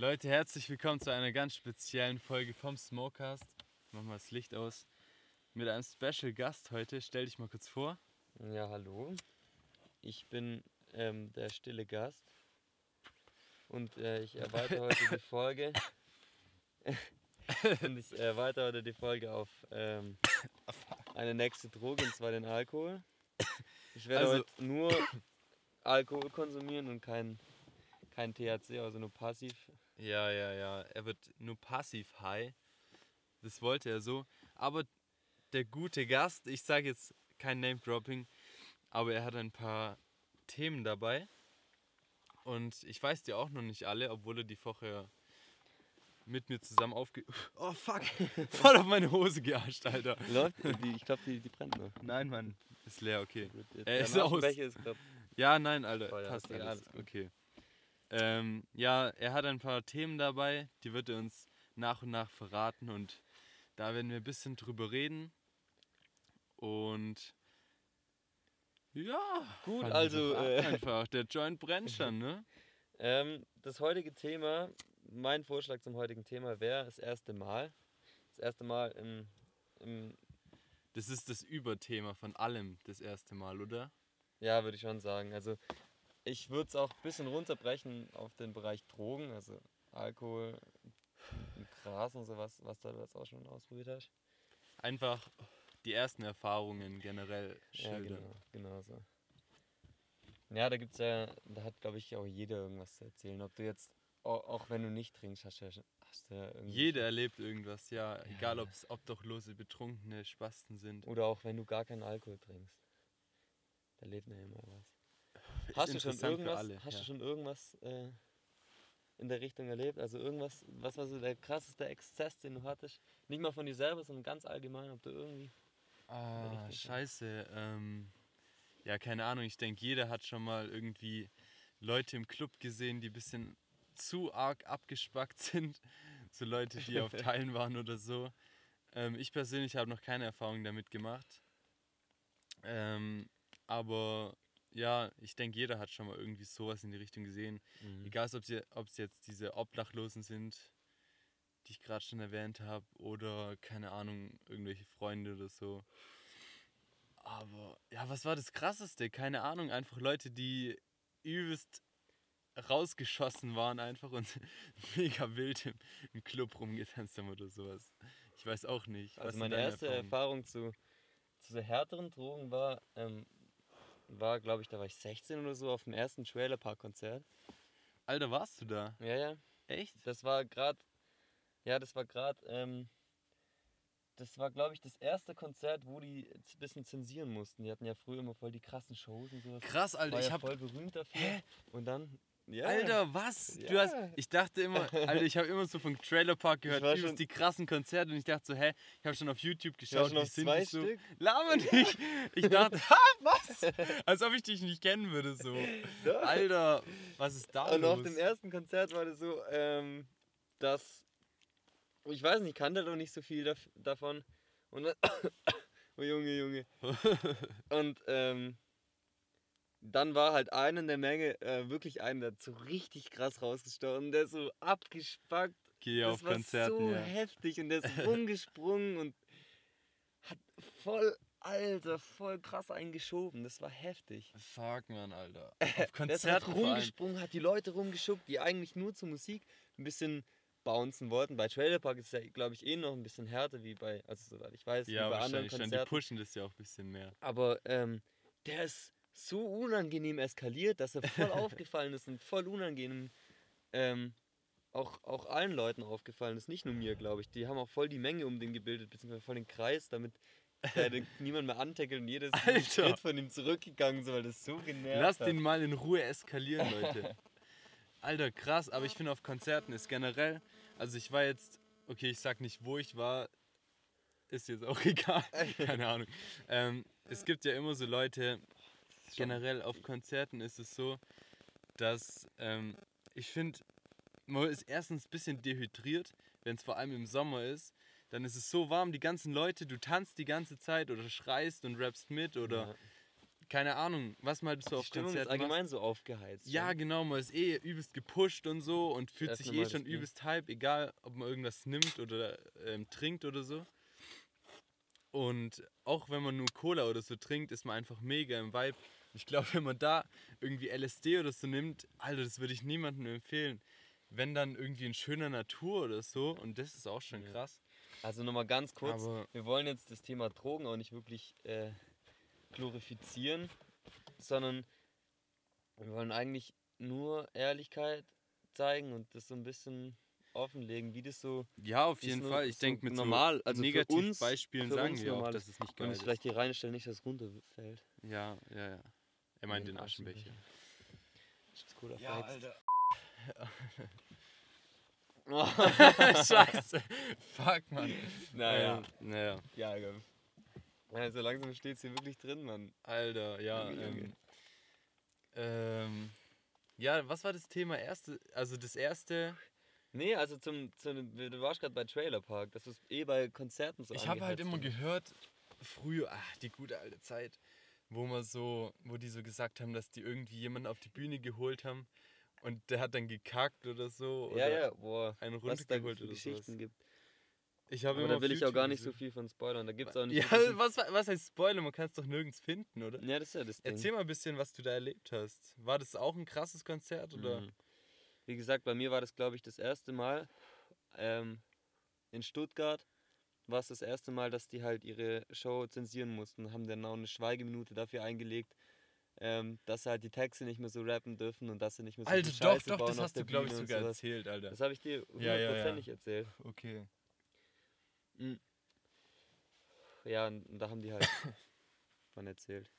Leute, herzlich willkommen zu einer ganz speziellen Folge vom Smokecast. Mach mal das Licht aus. Mit einem Special Gast heute. Stell dich mal kurz vor. Ja, hallo. Ich bin ähm, der stille Gast. Und äh, ich erweitere heute die Folge. und ich erweitere heute die Folge auf ähm, eine nächste Droge, und zwar den Alkohol. Ich werde Also- heute nur Alkohol konsumieren und kein, kein THC, also nur passiv. Ja, ja, ja. Er wird nur passiv high. Das wollte er so. Aber der gute Gast, ich sage jetzt kein Name-Dropping, aber er hat ein paar Themen dabei. Und ich weiß die auch noch nicht alle, obwohl er die Woche mit mir zusammen aufge... Oh, fuck. Voll auf meine Hose gearscht, Alter. Läuft, die, ich glaube, die, die brennt noch. Nein, Mann. Ist leer, okay. Er ist aus. Ist Ja, nein, Alter. Feuer, passt alles. alles. Okay. Ähm, ja, er hat ein paar Themen dabei, die wird er uns nach und nach verraten und da werden wir ein bisschen drüber reden. Und ja, Gut, also, äh, einfach der Joint brennt schon, ne? Ähm, das heutige Thema, mein Vorschlag zum heutigen Thema wäre das erste Mal. Das erste Mal im, im Das ist das Überthema von allem das erste Mal, oder? ja, würde ich schon sagen. Also ich würde es auch ein bisschen runterbrechen auf den Bereich Drogen, also Alkohol, Gras und sowas, was du jetzt auch schon ausprobiert hast. Einfach die ersten Erfahrungen generell Ja, schildern. genau, genau so. Ja, da gibt's ja, da hat glaube ich auch jeder irgendwas zu erzählen. Ob du jetzt, auch, auch wenn du nicht trinkst, hast du ja, schon- hast du ja irgendwie. Jeder erlebt irgendwas, ja. Egal, ob es obdachlose, betrunkene Spasten sind. Oder auch wenn du gar keinen Alkohol trinkst. Da lebt man ja immer was. Hast du schon irgendwas, alle, hast ja. du schon irgendwas äh, in der Richtung erlebt? Also irgendwas, was war so der krasseste Exzess, den du hattest? Nicht mal von dir selber, sondern ganz allgemein, ob du irgendwie. Ah, scheiße. Ähm, ja, keine Ahnung. Ich denke, jeder hat schon mal irgendwie Leute im Club gesehen, die ein bisschen zu arg abgespackt sind. So Leute, die auf Teilen waren oder so. Ähm, ich persönlich habe noch keine Erfahrung damit gemacht. Ähm, aber ja, ich denke, jeder hat schon mal irgendwie sowas in die Richtung gesehen. Egal, ob es jetzt diese Obdachlosen sind, die ich gerade schon erwähnt habe, oder keine Ahnung, irgendwelche Freunde oder so. Aber ja, was war das Krasseste? Keine Ahnung, einfach Leute, die übelst rausgeschossen waren einfach und mega wild im, im Club rumgetanzt haben oder sowas. Ich weiß auch nicht. Also meine erste Erfahrungen? Erfahrung zu, zu so härteren Drogen war, ähm, war glaube ich, da war ich 16 oder so auf dem ersten Trailer Park Konzert. Alter, warst du da? Ja, ja. Echt? Das war gerade, ja, das war gerade, ähm, das war, glaube ich, das erste Konzert, wo die ein bisschen zensieren mussten. Die hatten ja früher immer voll die krassen Shows und sowas. Krass, Alter, war ich ja hab. voll berühmt dafür. Hä? Und dann, ja. Alter, was? Du hast, Ja. ich dachte immer, Alter, ich habe immer so von Trailer Park gehört, übelst schon- die krassen Konzerte und ich dachte so, hä, ich habe schon auf YouTube geschaut, wie sind zwei die so? Laber nicht. Ich dachte, ha, was? Als ob ich dich nicht kennen würde so. Alter, was ist da Und los? auf dem ersten Konzert war das so, ähm, dass, ich weiß nicht, ich kannte doch nicht so viel dav davon. Und oh Junge, Junge. Und ähm, dann war halt einer in der Menge, äh, wirklich einer, der hat so richtig krass rausgestochen, der so abgespackt. Geh das auf war Konzerten, so ja. heftig und der ist rumgesprungen und hat voll, Alter, voll krass eingeschoben. Das war heftig. Fuck, man, Alter. Auf Der ist halt Konzerten vor allem. rumgesprungen, hat die Leute rumgeschuckt, die eigentlich nur zur Musik ein bisschen bouncen wollten. Bei Trailer Park ist ja, glaube ich, eh noch ein bisschen härter wie bei, also soweit ich weiß, Ja, wie bei anderen wahrscheinlich schon. Die Konzerten. pushen das ja auch ein bisschen mehr. Aber ähm, der ist so unangenehm eskaliert, dass er voll aufgefallen ist und voll unangenehm ähm, auch, auch allen Leuten aufgefallen ist, nicht nur mir, glaube ich. Die haben auch voll die Menge um den gebildet, beziehungsweise voll den Kreis, damit den niemand mehr antackelt und ist Alter. Schritt von ihm zurückgegangen, so, weil das so genervt Lass hat. den mal in Ruhe eskalieren, Leute. Alter, krass, aber ich finde auf Konzerten ist generell, also ich war jetzt, okay, ich sag nicht, wo ich war, ist jetzt auch egal, keine Ahnung. Ähm, es gibt ja immer so Leute, generell auf Konzerten ist es so, dass ähm, ich finde, man ist erstens ein bisschen dehydriert, wenn es vor allem im Sommer ist. Dann ist es so warm, die ganzen Leute, du tanzt die ganze Zeit oder schreist und rappst mit oder Ja. keine Ahnung, was man halt so Die auf Stimmung ist Konzerten allgemein macht. so aufgeheizt. Ja, schon. genau, man ist eh übelst gepusht und so und fühlt sich mal eh schon Bier. übelst hype, egal ob man irgendwas nimmt oder ähm, trinkt oder so. Und auch wenn man nur Cola oder so trinkt, ist man einfach mega im Vibe. Ich glaube, wenn man da irgendwie LSD oder so nimmt, Alter, das würde ich niemandem empfehlen. Wenn dann irgendwie in schöner Natur oder so, und das ist auch schon Ja. krass. Also nochmal ganz kurz, Aber wir wollen jetzt das Thema Drogen auch nicht wirklich äh, glorifizieren, sondern wir wollen eigentlich nur Ehrlichkeit zeigen und das so ein bisschen offenlegen, wie das so ja, auf jeden Fall. Ich so denke, mit normal, so also uns- für sagen wir auch, normal dass es nicht geil ist. vielleicht hier reinstellen, nicht, dass es runterfällt. Ja, ja, ja. Er meint Den den Aschenbecher. Cooler Ja. Alter. Oh, Scheiße. Fuck, Mann. naja, Ähm, naja. ja, ja. ja. So langsam steht es hier wirklich drin, Mann. Alter, ja. Ähm, ähm, ja, was war das Thema erste? Also das erste. Nee, also zum, zum du warst gerade bei Trailer Park, das ist eh bei Konzerten so ich habe halt immer gehört, früher, ach, die gute alte Zeit, wo man so, wo die so gesagt haben, dass die irgendwie jemanden auf die Bühne geholt haben und der hat dann gekackt oder so. Ja, oder ja, boah. einen runtergeholt oder Geschichten sowas. gibt. Ich habe da will ich auch gar nicht so viel von spoilern. Da gibt es auch nicht Ja, wirklich- was, was heißt Spoiler? Man kann es doch nirgends finden, oder? ja, das ist ja das Ding. Erzähl mal ein bisschen, was du da erlebt hast. War das auch ein krasses Konzert oder? Mhm. Wie gesagt, bei mir war das, glaube ich, das erste Mal ähm, in Stuttgart. War es das erste Mal, dass die halt ihre Show zensieren mussten. Haben dann auch eine Schweigeminute dafür eingelegt, ähm, dass halt die Texte nicht mehr so rappen dürfen und dass sie nicht mehr so Alter, viel doch, Scheiße doch, bauen das hast du, glaube ich, sogar erzählt, Alter. Das habe ich dir Ja, ja, ja. hundertprozentig erzählt. Okay. Ja, und und da haben die halt von erzählt.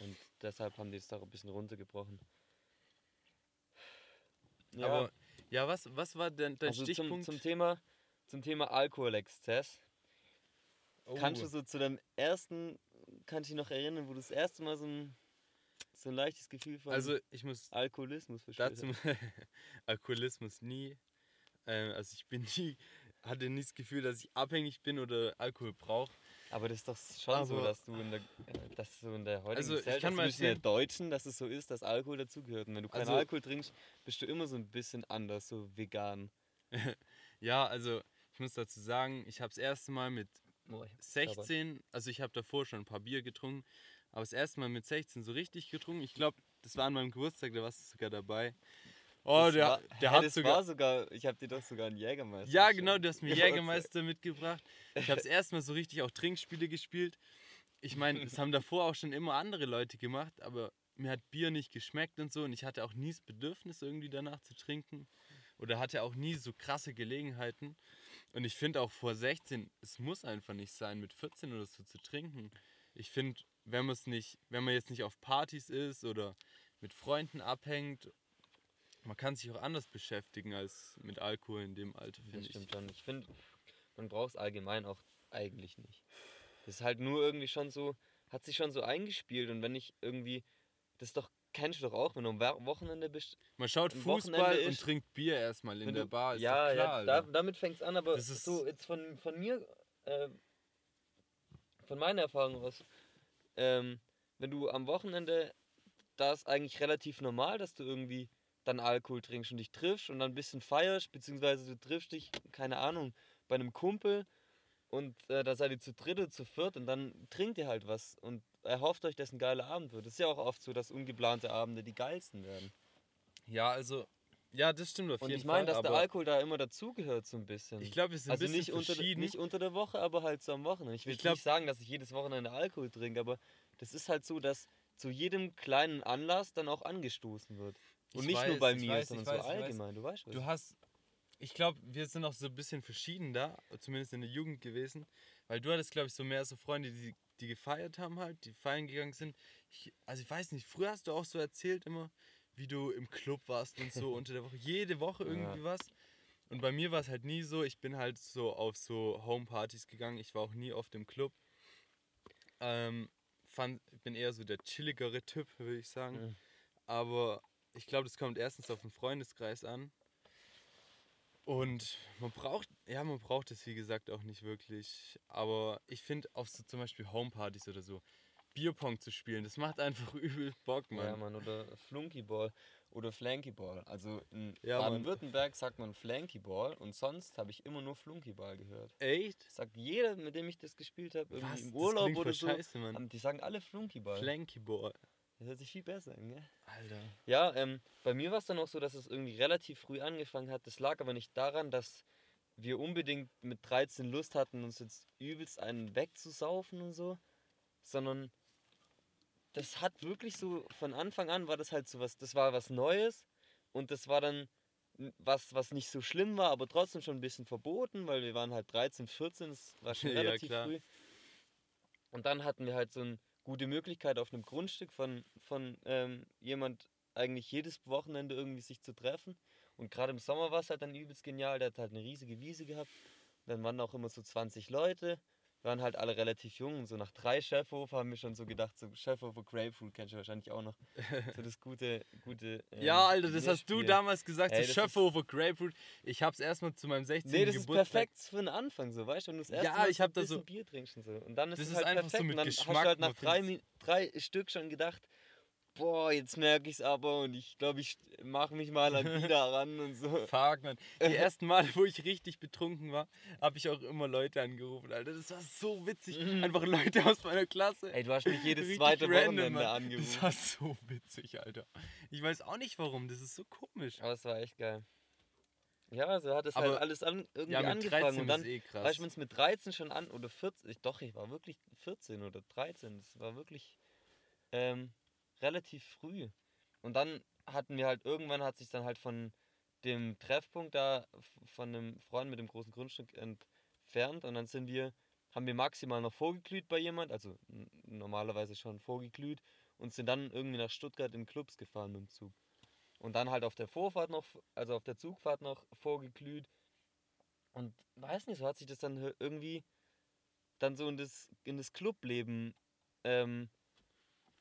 Und deshalb haben die es da ein bisschen runtergebrochen. Ja, Aber ja, was, was war denn dein also zum, Stichpunkt? zum Thema zum Thema Alkoholexzess. oh. Kannst du so zu deinem ersten, kannst du dich noch erinnern, wo du das erste Mal so ein, so ein leichtes Gefühl von Also ich muss Alkoholismus verspürt dazu? Alkoholismus nie. Ähm, also ich bin nie, hatte nie das Gefühl, dass ich abhängig bin oder Alkohol brauche. Aber das ist doch schon so, Aber- dass du in der, dass du in der heutigen Also, ich Gesellschaft, kann mal der Deutschen, dass es so ist, dass Alkohol dazugehört. Und wenn du keinen Also- Alkohol trinkst, bist du immer so ein bisschen anders, so vegan. Ja, also ich muss dazu sagen, ich habe das erste Mal mit Boah, ich hab's 16, also ich habe davor schon ein paar Bier getrunken, aber das erste Mal mit 16 so richtig getrunken. Ich glaube, das war an meinem Geburtstag, da warst du sogar dabei. Oh, Das der, war, der hä, hat das sogar. war sogar, ich habe dir doch sogar einen Jägermeister. Ja, geschenkt. genau, du hast mir Jägermeister mitgebracht. Ich habe das erste Mal so richtig auch Trinkspiele gespielt. Ich meine, es haben davor auch schon immer andere Leute gemacht, aber mir hat Bier nicht geschmeckt und so und ich hatte auch nie das Bedürfnis irgendwie danach zu trinken oder hatte auch nie so krasse Gelegenheiten. Und ich finde auch vor 16, es muss einfach nicht sein, mit 14 oder so zu trinken. Ich finde, wenn man es nicht, wenn man jetzt nicht auf Partys ist oder mit Freunden abhängt, man kann sich auch anders beschäftigen als mit Alkohol in dem Alter, finde ich. stimmt schon. Ich finde, man braucht es allgemein auch eigentlich nicht. Das ist halt nur irgendwie schon so, hat sich schon so eingespielt und wenn ich irgendwie, das ist doch, kennst du doch auch, wenn du am Wochenende bist. Man schaut Fußball Wochenende und ist- trinkt Bier erstmal in wenn der du, Bar, ist ja, klar. ja, da, damit fängt es an, aber Das ist- so jetzt von, von mir, äh, von meiner Erfahrung aus, ähm, wenn du am Wochenende, da ist eigentlich relativ normal, dass du irgendwie dann Alkohol trinkst und dich triffst und dann ein bisschen feierst, beziehungsweise du triffst dich, keine Ahnung, bei einem Kumpel und äh, da seid ihr zu dritt oder zu viert und dann trinkt ihr halt was und erhofft euch, dass ein geiler Abend wird. Das ist ja auch oft so, dass ungeplante Abende die geilsten werden. ja, also, ja, das stimmt auf Und jeden ich meine, Fall. dass der Alkohol da immer dazugehört so ein bisschen. ich glaube, wir sind also ein bisschen nicht unter, verschieden. nicht unter der Woche, aber halt so am Wochenende. Ich will Ich glaub- nicht sagen, dass ich jedes Wochenende Alkohol trinke, aber das ist halt so, dass zu jedem kleinen Anlass dann auch angestoßen wird. Und Ich nicht nur weiß, bei ich mir, weiß, sondern weiß, so allgemein. Du weißt was. Du hast, ich glaube, wir sind auch so ein bisschen verschieden da, zumindest in der Jugend gewesen, weil du hattest, glaube ich, so mehr so Freunde, die, die gefeiert haben halt, die feiern gegangen sind. Ich, also ich weiß nicht, früher hast du auch so erzählt immer, wie du im Club warst und so unter der Woche, jede Woche Ja. irgendwie was. Und bei mir war es halt nie so, ich bin halt so auf so Homepartys gegangen, ich war auch nie oft im Club. Ähm, fand, bin eher so der chilligere Typ, würde ich sagen. Mhm. Aber ich glaube, das kommt erstens auf den Freundeskreis an. Und man braucht, ja, man braucht es wie gesagt auch nicht wirklich. Aber ich finde auf so zum Beispiel Homepartys oder so, Bierpong zu spielen. Das macht einfach übel Bock, Mann. Ja, Mann, oder Flunkyball oder Flankyball. Also in Ja. Baden-Württemberg sagt man Flankyball und sonst habe ich immer nur Flunkyball gehört. Echt? Sagt jeder, mit dem ich das gespielt habe, im Urlaub oder so, scheiße, Mann. die sagen alle Flunkyball. Flankyball. das hört sich viel besser an, gell? Alter. Ja, ähm, bei mir war es dann auch so, dass es irgendwie relativ früh angefangen hat. Das lag aber nicht daran, dass wir unbedingt mit 13 Lust hatten, uns jetzt übelst einen wegzusaufen und so, sondern das hat wirklich so, von Anfang an war das halt so was, das war was Neues und das war dann was, was nicht so schlimm war, aber trotzdem schon ein bisschen verboten, weil wir waren halt 13, 14, das war schon Ja, relativ klar. früh. Und dann hatten wir halt so eine gute Möglichkeit auf einem Grundstück von, von ähm, jemand eigentlich jedes Wochenende irgendwie sich zu treffen. Und gerade im Sommer war es halt dann übelst genial. Der hat halt eine riesige Wiese gehabt. Dann waren auch immer so 20 Leute. Wir waren halt alle relativ jung. Und so nach drei Chefhofer haben wir schon so gedacht, so Chefhofer Grapefruit kennst du wahrscheinlich auch noch. So das gute, gute. ähm, Ja, Alter, das hast du damals gesagt, Ey, so das Schöpfhofer Grapefruit. Ich hab's erstmal zu meinem 16. Nee, das ist Geburtstag. perfekt für den Anfang, so, weißt du, wenn du das erste Ja, Mal ich so hab ein da so- Bier trinkst und so. Und dann ist Das es ist halt einfach so perfekt. mit und dann hast Geschmack, du halt nach drei, drei Stück schon gedacht, boah, jetzt merke ich es aber und ich glaube, ich mache mich mal an die da ran und so. Fuck, man. Die ersten Male, wo ich richtig betrunken war, habe ich auch immer Leute angerufen, Alter. Das war so witzig. Mhm. Einfach Leute aus meiner Klasse. Ey, du hast mich jedes Richtig zweite random, Wochenende Mann. Das angerufen. war so witzig, Alter. Ich weiß auch nicht warum, das ist so komisch. Aber es war echt geil. Ja, so hat es Aber- halt alles an, irgendwie Ja, mit angefangen 13 und dann, ist eh krass. weißt du, wenn es mit 13 schon an, oder 14, ich, doch, ich war wirklich 14 oder 13, das war wirklich ähm, relativ früh. Und dann hatten wir halt, irgendwann hat sich dann halt von dem Treffpunkt da, von einem Freund mit dem großen Grundstück entfernt und dann sind wir, haben wir maximal noch vorgeglüht bei jemand, also normalerweise schon vorgeglüht und sind dann irgendwie nach Stuttgart in Clubs gefahren mit dem Zug. Und dann halt auf der Vorfahrt noch, also auf der Zugfahrt noch vorgeglüht. Und weiß nicht, so hat sich das dann irgendwie dann so in das, in das Clubleben ähm,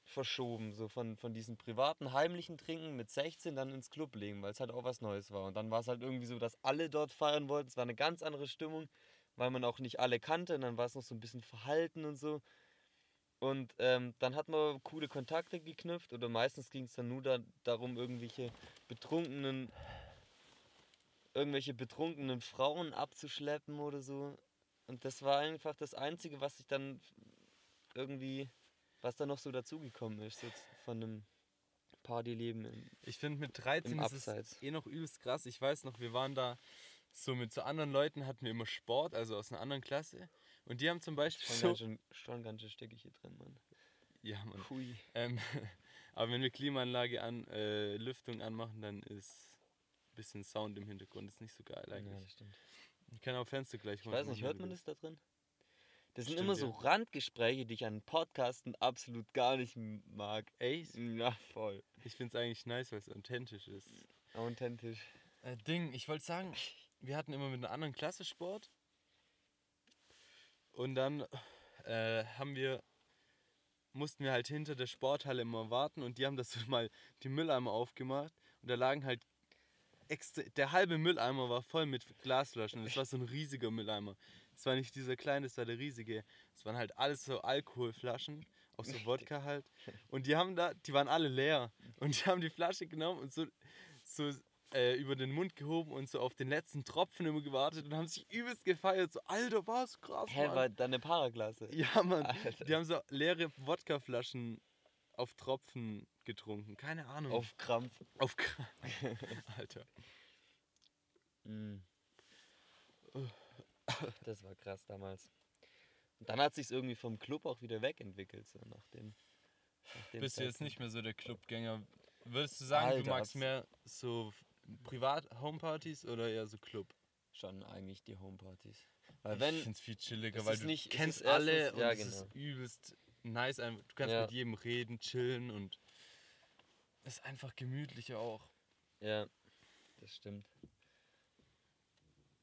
verschoben. So von, von diesem privaten, heimlichen Trinken mit 16 dann ins Clubleben, weil es halt auch was Neues war. Und dann war es halt irgendwie so, dass alle dort feiern wollten. Es war eine ganz andere Stimmung, weil man auch nicht alle kannte. Und dann war es noch so ein bisschen verhalten und so. Und ähm, dann hat man coole Kontakte geknüpft oder meistens ging es dann nur da, darum, irgendwelche betrunkenen, irgendwelche betrunkenen Frauen abzuschleppen oder so. Und das war einfach das Einzige, was ich dann irgendwie, was da noch so dazugekommen ist, jetzt von einem Partyleben. im- Ich finde mit 13 Im ist es Abseits. eh noch übelst krass. Ich weiß noch, wir waren da so mit so anderen Leuten, hatten wir immer Sport, also aus einer anderen Klasse. Und die haben zum Beispiel Schon, so... ganz schön, schon ganz schön stickig hier drin, Mann. Ja, Mann. Hui. Ähm, aber wenn wir Klimaanlage an, äh, Lüftung anmachen, dann ist ein bisschen Sound im Hintergrund. ist nicht so geil Ja, eigentlich. das stimmt. Ich kann auch Fenster gleich Ich weiß nicht, hört man das? das da drin? Das sind Stimmt, immer so ja. Randgespräche, die ich an Podcasten absolut gar nicht mag. Echt? Ja, voll. Ich finde es eigentlich nice, weil es authentisch ist. Authentisch. Äh, Ding, ich wollte sagen, wir hatten immer mit einer anderen Klasse Sport. Und dann äh, haben wir, mussten wir halt hinter der Sporthalle immer warten und die haben das so mal die Mülleimer aufgemacht und da lagen halt extra, der halbe Mülleimer war voll mit Glasflaschen es war so ein riesiger Mülleimer. Es war nicht dieser kleine, es war der riesige. Es waren halt alles so Alkoholflaschen, auch so Wodka halt. Und die haben da, die waren alle leer. Und die haben die Flasche genommen und so, so äh, über den Mund gehoben und so auf den letzten Tropfen immer gewartet und haben sich übelst gefeiert. So, Alter, was krass, Hä, Mann. war da eine Paraklasse? Ja, Mann. Alter. Die haben so leere Wodkaflaschen auf Tropfen getrunken. Keine Ahnung. Auf Krampf. auf Kra- Alter. Mhm. Das war krass damals. Und dann hat sich irgendwie vom Club auch wieder wegentwickelt, so nach dem. Nach dem Bist du jetzt Zeitpunkt. nicht mehr so der Clubgänger? Würdest du sagen, Alter, du magst mehr so Privat-Homepartys oder eher so Club? Schon eigentlich die Homepartys. Weil wenn. ich find's viel chilliger, es weil du nicht- es kennst alle erstens- und ja, es genau. ist übelst nice. Du kannst Ja. mit jedem reden, chillen und es ist einfach gemütlicher auch. Ja, das stimmt.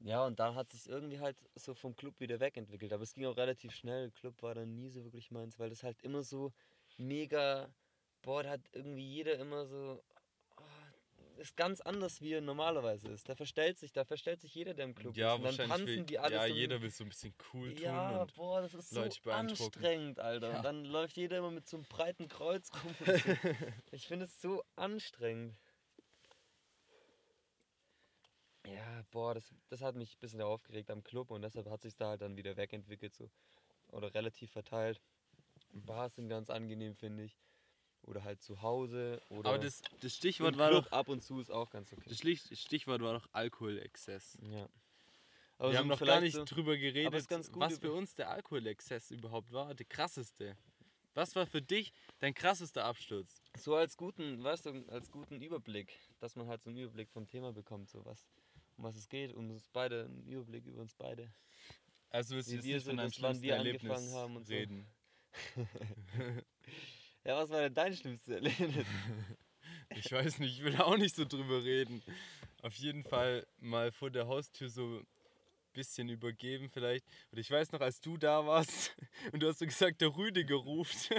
Ja, und dann hat sich irgendwie halt so vom Club wieder wegentwickelt. Aber es ging auch relativ schnell. Club war dann nie so wirklich meins, weil das halt immer so mega. Boah, da hat irgendwie jeder immer so. ah, ist ganz anders, wie er normalerweise ist. Der verstellt sich, da verstellt sich jeder, der im Club Ja, ist. Und dann tanzen will, die alle ja, so jeder will so ein bisschen cool tun Ja, und boah, das ist so Leute anstrengend, Alter. Ja. Und dann läuft jeder immer mit so einem breiten Kreuz rum. so. ich finde es so anstrengend. Ja, boah, das, das hat mich ein bisschen aufgeregt am Club und deshalb hat sich da halt dann wieder wegentwickelt so. Oder relativ verteilt. Bars sind ganz angenehm, finde ich. Oder halt zu Hause. Oder Aber das, das Stichwort war doch ab und zu ist auch ganz okay. das Stichwort war doch Alkoholexzess. Ja. Wir so haben noch gar nicht so- drüber geredet, was für uns der Alkoholexzess überhaupt war, der krasseste. Was war für dich dein krassester Absturz? So als guten, weißt du, als guten Überblick, dass man halt so einen Überblick vom Thema bekommt, so was, um was es geht, um uns beide, einen Überblick über uns beide. Also willst du jetzt nicht so von deinem schlimmsten wir Erlebnis haben und so. reden. Ja, was war denn dein schlimmstes Erlebnis? Ich weiß nicht, ich will auch nicht so drüber reden. Auf jeden Fall mal vor der Haustür so ein bisschen übergeben vielleicht. Und ich weiß noch, als du da warst und du hast so gesagt, der Rüdiger ruft.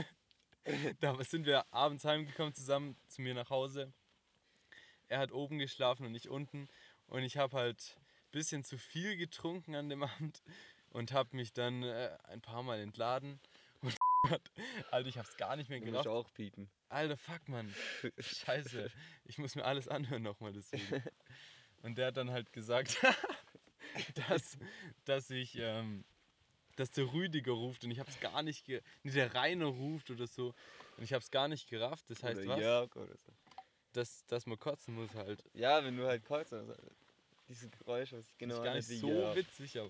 da sind wir abends heimgekommen zusammen zu mir nach Hause. Er hat oben geschlafen und ich unten. Und ich habe halt ein bisschen zu viel getrunken an dem Abend und habe mich dann äh, ein paar Mal entladen. Und Alter, ich hab's gar nicht mehr Du gerafft. auch piepen. Alter, fuck, Mann. Scheiße. Ich muss mir alles anhören nochmal deswegen. Und der hat dann halt gesagt, dass, dass ich, ähm, dass der Rüdiger ruft und ich hab's gar nicht, ge nee, der Rainer ruft oder so. Und ich hab's gar nicht gerafft. Das heißt oder was? Jörg oder so. Dass, dass man kotzen muss halt. Ja, wenn du halt kurz also, diese Geräusche, was ich genau ist gar nicht so Jörg. witzig, aber.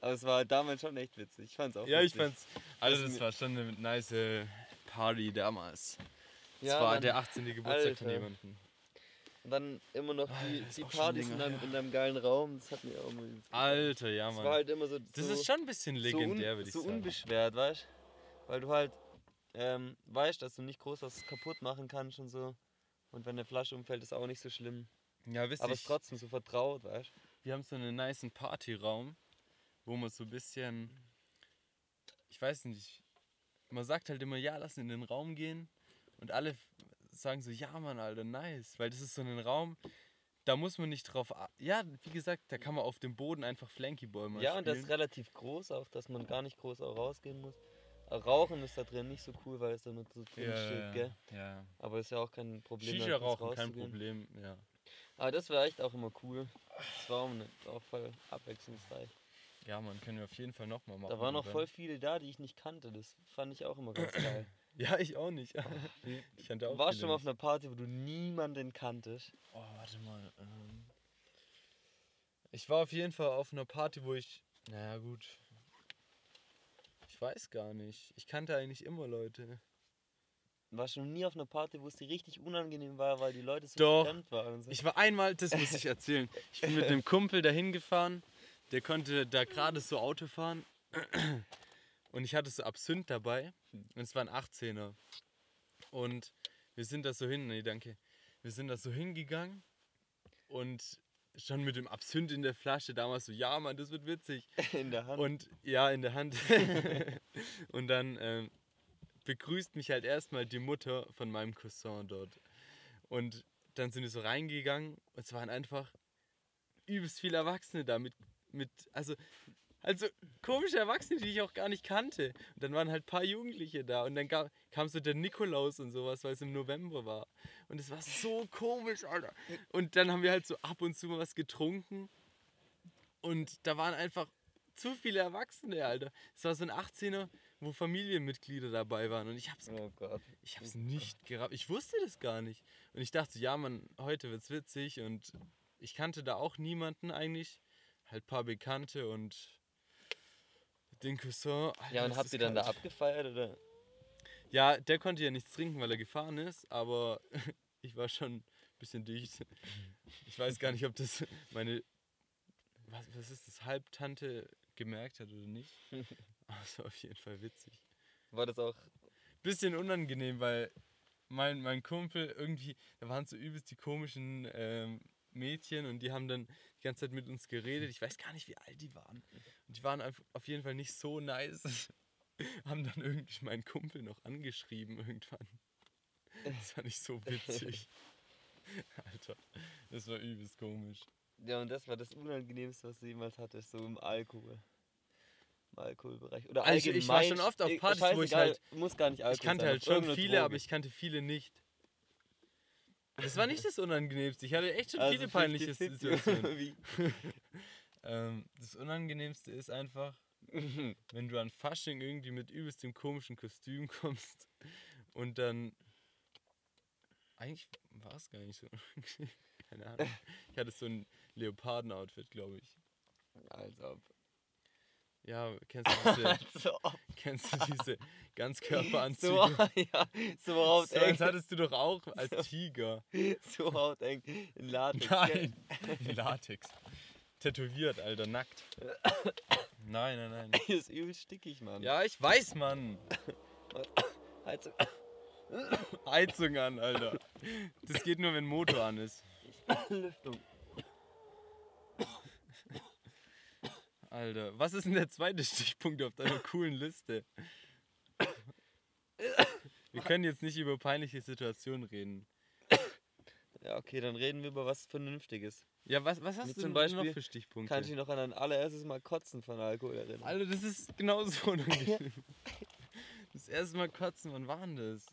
Aber es war damals schon echt witzig. Ich fand's auch Ja, ich witzig. fand's. Also, Das das mir- war schon eine nice Party damals. Das Ja, war Mann. der 18. Geburtstag von Alter. jemandem. Und dann immer noch Ah, die, das ist die Partys in einem, in einem geilen Raum. Das hat mir auch mal. Alter, ja, Das war Mann. halt immer so. Das so ist schon ein bisschen so, legendär, würde ich so sagen. unbeschwert, weißt Weil du halt ähm, weißt, dass du nicht groß was kaputt machen kannst und so. Und wenn eine Flasche umfällt, ist auch nicht so schlimm. Ja, wisst Aber ihr, es ist trotzdem so vertraut, weißt wir haben so einen niceen Partyraum, wo man so ein bisschen, ich weiß nicht, man sagt halt immer, ja, lass in den Raum gehen und alle sagen so, ja, Mann, Alter, nice, weil das ist so ein Raum, da muss man nicht drauf, ja, wie gesagt, da kann man auf dem Boden einfach Flankyball mal Ja, und das spielen. ist relativ groß auch, dass man gar nicht groß auch rausgehen muss. Rauchen ist da drin nicht so cool, weil es da nur so drin ja, steht, ja, gell? ja. Aber ist ja auch kein Problem. Shisha rauchen, kein. Problem, ja. Aber das war echt auch immer cool. Das war auch, ne, voll abwechslungsreich. Ja, man können wir auf jeden Fall nochmal machen. Da waren noch voll viele da, die ich nicht kannte. Das fand ich auch immer ganz geil. Ja, ich auch nicht. ich kannte auch Du warst schon mal auf einer Party, wo du niemanden kanntest. Oh, warte mal. Ähm ich war auf jeden Fall auf einer Party, wo ich. Naja, gut. Ich weiß gar nicht. Ich kannte eigentlich immer Leute. Du warst schon nie auf einer Party, wo es dir richtig unangenehm war, weil die Leute so Doch. fremd waren. So. Ich war einmal, das muss ich erzählen. Ich bin mit einem Kumpel dahin gefahren. Der konnte da gerade so Auto fahren. Und ich hatte so Absinth dabei. Und es war ein 18er. Und wir sind da so hin. Nee, danke. Wir sind da so hingegangen. Und schon mit dem Absinth in der Flasche damals so, ja, Mann, das wird witzig. in der Hand. Und ja, in der Hand. und dann ähm, begrüßt mich halt erstmal die Mutter von meinem Cousin dort. Und dann sind wir so reingegangen und es waren einfach übelst viele Erwachsene da mit, mit also, also komische Erwachsene, die ich auch gar nicht kannte. Und dann waren halt ein paar Jugendliche da und dann gab, kam so der Nikolaus und sowas, weil es im November war. Und es war so komisch, Alter. Und dann haben wir halt so ab und zu mal was getrunken und da waren einfach zu viele Erwachsene, Alter. Es war so ein 18er, wo Familienmitglieder dabei waren. Und ich hab's, oh Gott. ich hab's nicht gerafft. Ich wusste das gar nicht. Und ich dachte, ja, Mann, heute wird's witzig. Und ich kannte da auch niemanden eigentlich. Halt ein paar Bekannte und den Cousin. Alter, Ja, und habt ihr dann da abgefeiert oder? Ja, der konnte ja nichts trinken, weil er gefahren ist. Aber ich war schon ein bisschen dicht. Ich weiß gar nicht, ob das meine was, was ist das, Halbtante gemerkt hat oder nicht. Aber es war auf jeden Fall witzig. War das auch. Bisschen unangenehm, weil mein, mein Kumpel irgendwie, da waren so übelst die komischen ähm, Mädchen und die haben dann die ganze Zeit mit uns geredet. Ich weiß gar nicht, wie alt die waren. Und die waren auf jeden Fall nicht so nice. haben dann irgendwie meinen Kumpel noch angeschrieben irgendwann. Das fand ich so witzig. Alter, das war übelst komisch. Ja, und das war das Unangenehmste, was du jemals hattest, so im Alkohol. Im Alkoholbereich. Oder Also ich war allgemein. schon oft auf Partys, wo ich halt- Muss gar nicht Alkohol Ich kannte sein, halt schon viele, Droge. aber ich kannte viele nicht. Das war nicht das Unangenehmste. Ich hatte echt schon Also viele peinliche 50-50 Situationen. Ähm, das Unangenehmste ist einfach, wenn du an Fasching irgendwie mit übelst dem komischen Kostüm kommst und dann. Eigentlich war es gar nicht so. unangenehm. Keine Ahnung. Ich hatte so ein Leoparden-Outfit, glaube ich. Also, ob. Ja, kennst du diese, ob. kennst du diese Ganzkörperanzüge? So, ja, so hauteng. So, das hattest du doch auch als Tiger. So hauteng. In Latex. Nein, Latex. Tätowiert, Alter, nackt. Nein, nein, nein. Das ist übel stickig, Mann. Ja, ich weiß, Mann. Also, Heizung an, Alter. Das geht nur, wenn Motor an ist. Lüftung. Alter, was ist denn der zweite Stichpunkt auf deiner coolen Liste? Wir können jetzt nicht über peinliche Situationen reden. Ja, okay, dann reden wir über was Vernünftiges. Ja, was, was hast Wie du zum denn noch Beispiel für Stichpunkte? Kann ich noch an ein allererstes Mal kotzen von Alkohol erinnern? Alter, das ist genauso unangenehm. Das erste Mal kotzen, wann war denn das?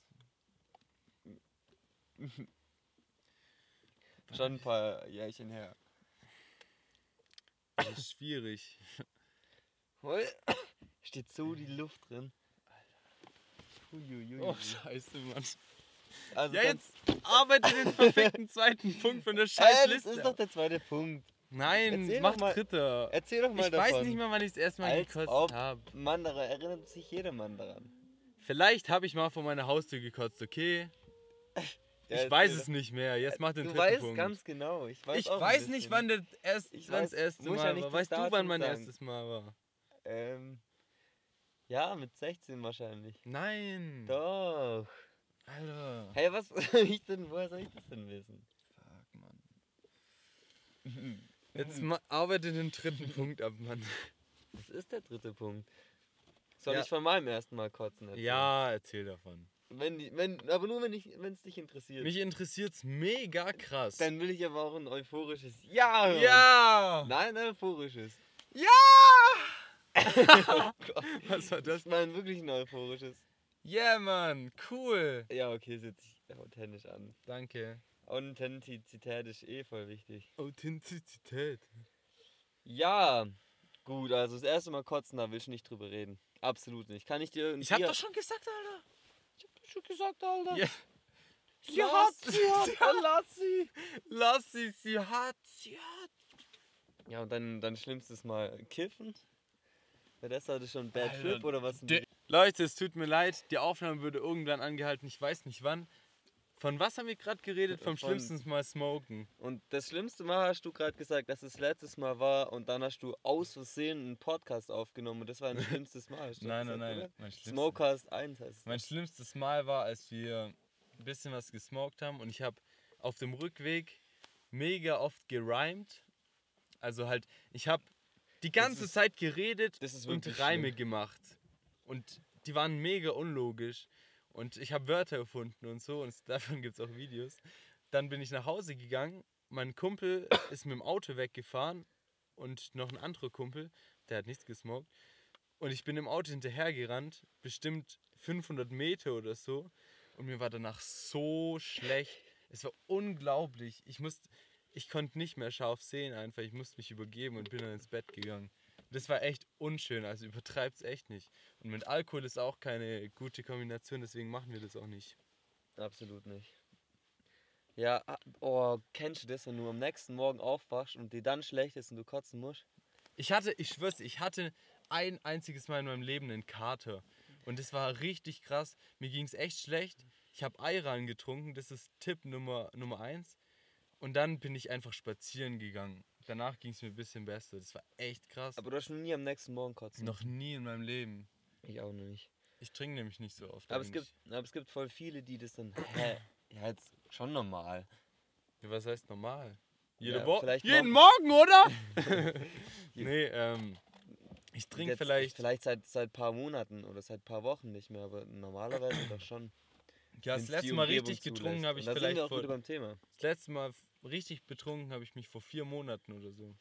Schon ein paar Jährchen her. Das ist schwierig. Steht so die Luft drin. Huiuiui. Oh, scheiße, Mann. also Ja, jetzt arbeite den perfekten zweiten Punkt von der Äh, scheiß das Liste. ist doch der zweite Punkt. Nein, Erzähl mach mal- dritter. Erzähl doch mal Ich davon. weiß nicht mal, wann ich das erste Mal Als gekotzt habe. Mann, daran erinnert sich jeder Mann daran. Vielleicht habe ich mal vor meiner Haustür gekotzt, okay? Ja, ich weiß es nicht mehr. Jetzt mach den Du dritten weißt Punkt. ganz genau. Ich weiß, ich weiß nicht, wann das, erst, Ich das weiß, erste ja Mal nicht war. Weißt du, wann mein sagen. erstes Mal war? Ähm, ja, mit 16 wahrscheinlich. Nein. Doch. Alter. Hey, was soll ich denn, woher soll ich das denn wissen? Fuck, Mann. Jetzt ma arbeite den dritten Punkt ab, Mann. Das ist der dritte Punkt. Soll Ja. ich von meinem ersten Mal kotzen erzählen? Ja, erzähl davon. Wenn, die- wenn, aber nur, wenn es dich interessiert. Mich interessiert's mega krass. Dann will ich aber auch ein euphorisches Ja hören. ja! Nein, ein euphorisches. Ja! Oh. Was war das? Ich meine wirklich ein euphorisches. Yeah, Mann, cool. Ja, okay, setz ich authentisch an. Danke. Authentizität ist eh voll wichtig. Authentizität. Ja, gut, also das erste Mal kotzen, da will ich nicht drüber reden. Absolut nicht. Kann ich dir Ich hab dir- doch schon gesagt, Alter. Schon gesagt, Alter. Ja. Sie Lass- hat, sie hat, sie hat- lass sie. Lass sie, sie hat, sie hat. Ja, und dann, dann schlimmstes Mal kiffen. Ja, das hatte schon Bad Alter, Trip oder was? Leute, es tut mir leid, die Aufnahme würde irgendwann angehalten, ich weiß nicht wann. Von was haben wir gerade geredet? Vom Von- schlimmsten Mal smoken. Und das schlimmste Mal hast du gerade gesagt, dass es letztes Mal war und dann hast du aus Versehen einen Podcast aufgenommen und das war ein schlimmstes Mal. Nein, nein, nein. schlimmstes, Smokecast 1 heißt mein schlimmstes Mal war, als wir ein bisschen was gesmoked haben und ich habe auf dem Rückweg mega oft gerimt. Also halt, ich habe die ganze ist- Zeit geredet das ist und Reime schlimm. gemacht. Und die waren mega unlogisch. Und ich habe Wörter erfunden und so und davon gibt es auch Videos. Dann bin ich nach Hause gegangen. Mein Kumpel ist mit dem Auto weggefahren und noch ein anderer Kumpel, der hat nichts gesmoked. Und ich bin im Auto hinterhergerannt, bestimmt 500 Meter oder so. Und mir war danach so schlecht. Es war unglaublich. Ich musste, ich konnte nicht mehr scharf sehen einfach. Ich musste mich übergeben und bin dann ins Bett gegangen. Das war echt unschön, also übertreibt's echt nicht. Und mit Alkohol ist auch keine gute Kombination, deswegen machen wir das auch nicht. Absolut nicht. Ja, ah, oh, kennst du das, wenn du am nächsten Morgen aufwachst und dir dann schlecht ist und du kotzen musst? Ich hatte, ich schwör's, ich hatte ein einziges Mal in meinem Leben einen Kater. Und das war richtig krass. Mir ging's echt schlecht. Ich habe Ayran getrunken, das ist Tipp Nummer, Nummer eins. Und dann bin ich einfach spazieren gegangen. Danach ging es mir ein bisschen besser. Das war echt krass. Aber du hast noch nie am nächsten Morgen kotzen. Noch nie in meinem Leben. Ich auch noch nicht. Ich trinke nämlich nicht so oft. Aber es, gibt, aber es gibt voll viele, die das dann. Hä? Ja, jetzt schon normal. Ja, was heißt normal? Jede Ja, Woche. vielleicht Jeden Morgen, oder? nee, ähm. Ich trinke vielleicht. Vielleicht seit seit paar Monaten oder seit paar Wochen nicht mehr, aber normalerweise doch schon. Ja, das letzte Mal richtig getrunken habe ich da sind vielleicht wir auch vor, wieder beim Thema. Das letzte Mal richtig betrunken habe ich mich vor vier Monaten oder so.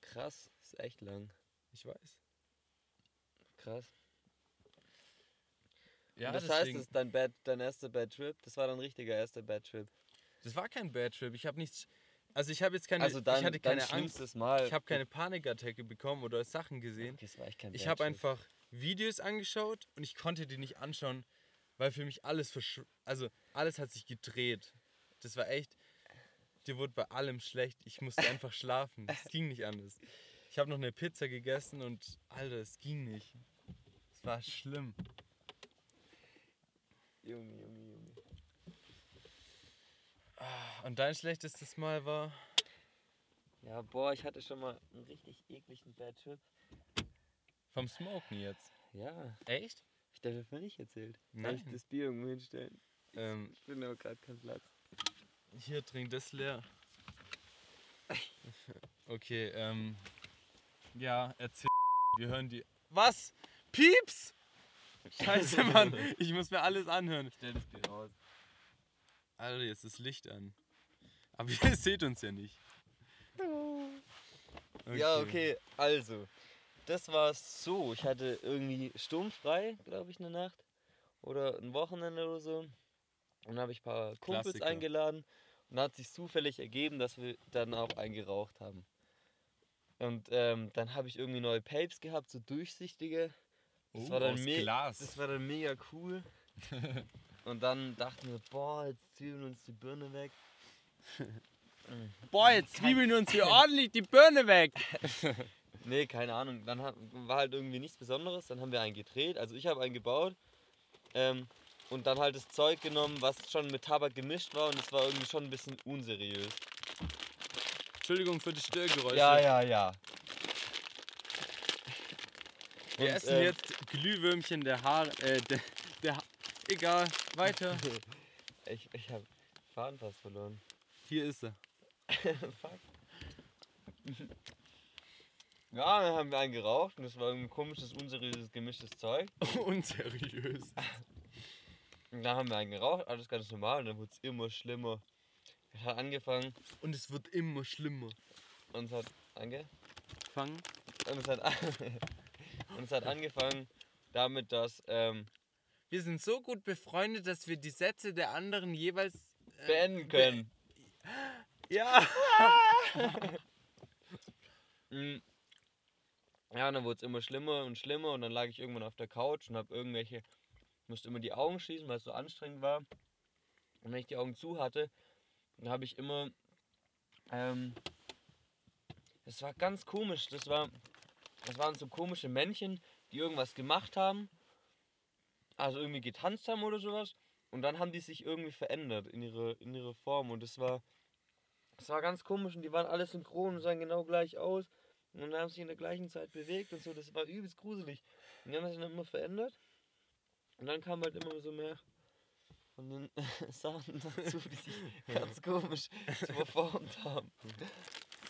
Krass, ist echt lang. Ich weiß. Krass. Ja, Und das deswegen, heißt, das ist dein, Bad, dein erster Bad Trip? Das war dein richtiger erster Bad Trip. das war kein Bad Trip. Ich habe nichts. Also ich habe jetzt keine. also dein, ich hatte dein keine Angst. Mal. Ich habe keine Panikattacke bekommen oder Sachen gesehen. Okay, das war echt kein Ich Bad habe Trip. einfach Videos angeschaut und ich konnte die nicht anschauen, weil für mich alles versch also alles hat sich gedreht. Das war echt. Dir wurde bei allem schlecht. Ich musste einfach schlafen. Es ging nicht anders. Ich habe noch eine Pizza gegessen und Alter, es ging nicht. Es war schlimm. Junge, Junge, Junge. Und dein schlechtestes Mal war. Ja, boah, ich hatte schon mal einen richtig ekligen Bad Trip. Vom Smoken jetzt. Ja, Echt? Ich darf davon nicht erzählt. Darf Nein. ich das Bier irgendwo hinstellen? Ähm, Ich bin aber gerade kein Platz. hier, trink das leer. Okay, ähm. Ja, erzähl. Wir hören die. Was? Pieps! Scheiße, Mann. Ich muss mir alles anhören. Stell das Bier raus. Alter, jetzt ist Licht an. Aber ihr seht uns ja nicht. Ja, okay, also. Das war so. Ich hatte irgendwie sturmfrei, glaube ich, eine Nacht. Oder ein Wochenende oder so. Und dann habe ich ein paar Kumpels Klassiker. eingeladen. Und hat sich zufällig ergeben, dass wir dann auch eingeraucht haben. Und ähm, dann habe ich irgendwie neue Papes gehabt, so durchsichtige. Das, Oh, war dann Glas. das war dann mega cool. Und dann dachten wir, boah, jetzt zwiebeln uns die Birne weg. Boah, jetzt zwiebeln uns hier ordentlich die Birne weg. Nee, keine Ahnung. Dann hat, war halt irgendwie nichts Besonderes. Dann haben wir einen gedreht. Also ich habe einen gebaut. Ähm, und dann halt das Zeug genommen, was schon mit Tabak gemischt war. Und es war irgendwie schon ein bisschen unseriös. Entschuldigung für die Störgeräusche. ja, ja. Wir Und, essen ähm, jetzt Glühwürmchen der Haare. Äh, der, der Ha- Egal, weiter. Ich, ich habe Faden fast verloren. Hier ist er. Fuck. Ja, dann haben wir einen geraucht und das war ein komisches, unseriöses, gemischtes Zeug. Unseriös. Und dann haben wir einen geraucht, alles ganz normal und dann wurde es immer schlimmer. Es hat angefangen Und es wird immer schlimmer. und es hat ange Fangen. und es hat, und es hat angefangen damit, dass ähm, Wir sind so gut befreundet, dass wir die Sätze der anderen jeweils äh, beenden können. Ja. Mm. Ja, und dann wurde es immer schlimmer und schlimmer und dann lag ich irgendwann auf der Couch und habe irgendwelche, musste immer die Augen schließen, weil es so anstrengend war. Und wenn ich die Augen zu hatte, dann habe ich immer, ähm, das war ganz komisch, das war, das waren so komische Männchen, die irgendwas gemacht haben, also irgendwie getanzt haben oder sowas. Und dann haben die sich irgendwie verändert in ihre, in ihre Form und das war, das war ganz komisch und die waren alle synchron und sahen genau gleich aus. Und dann haben sich in der gleichen Zeit bewegt und so. Das war übelst gruselig. Und die haben sich dann immer verändert. Und dann kam halt immer so mehr von den Sachen dazu, die sich ganz komisch so verformt haben.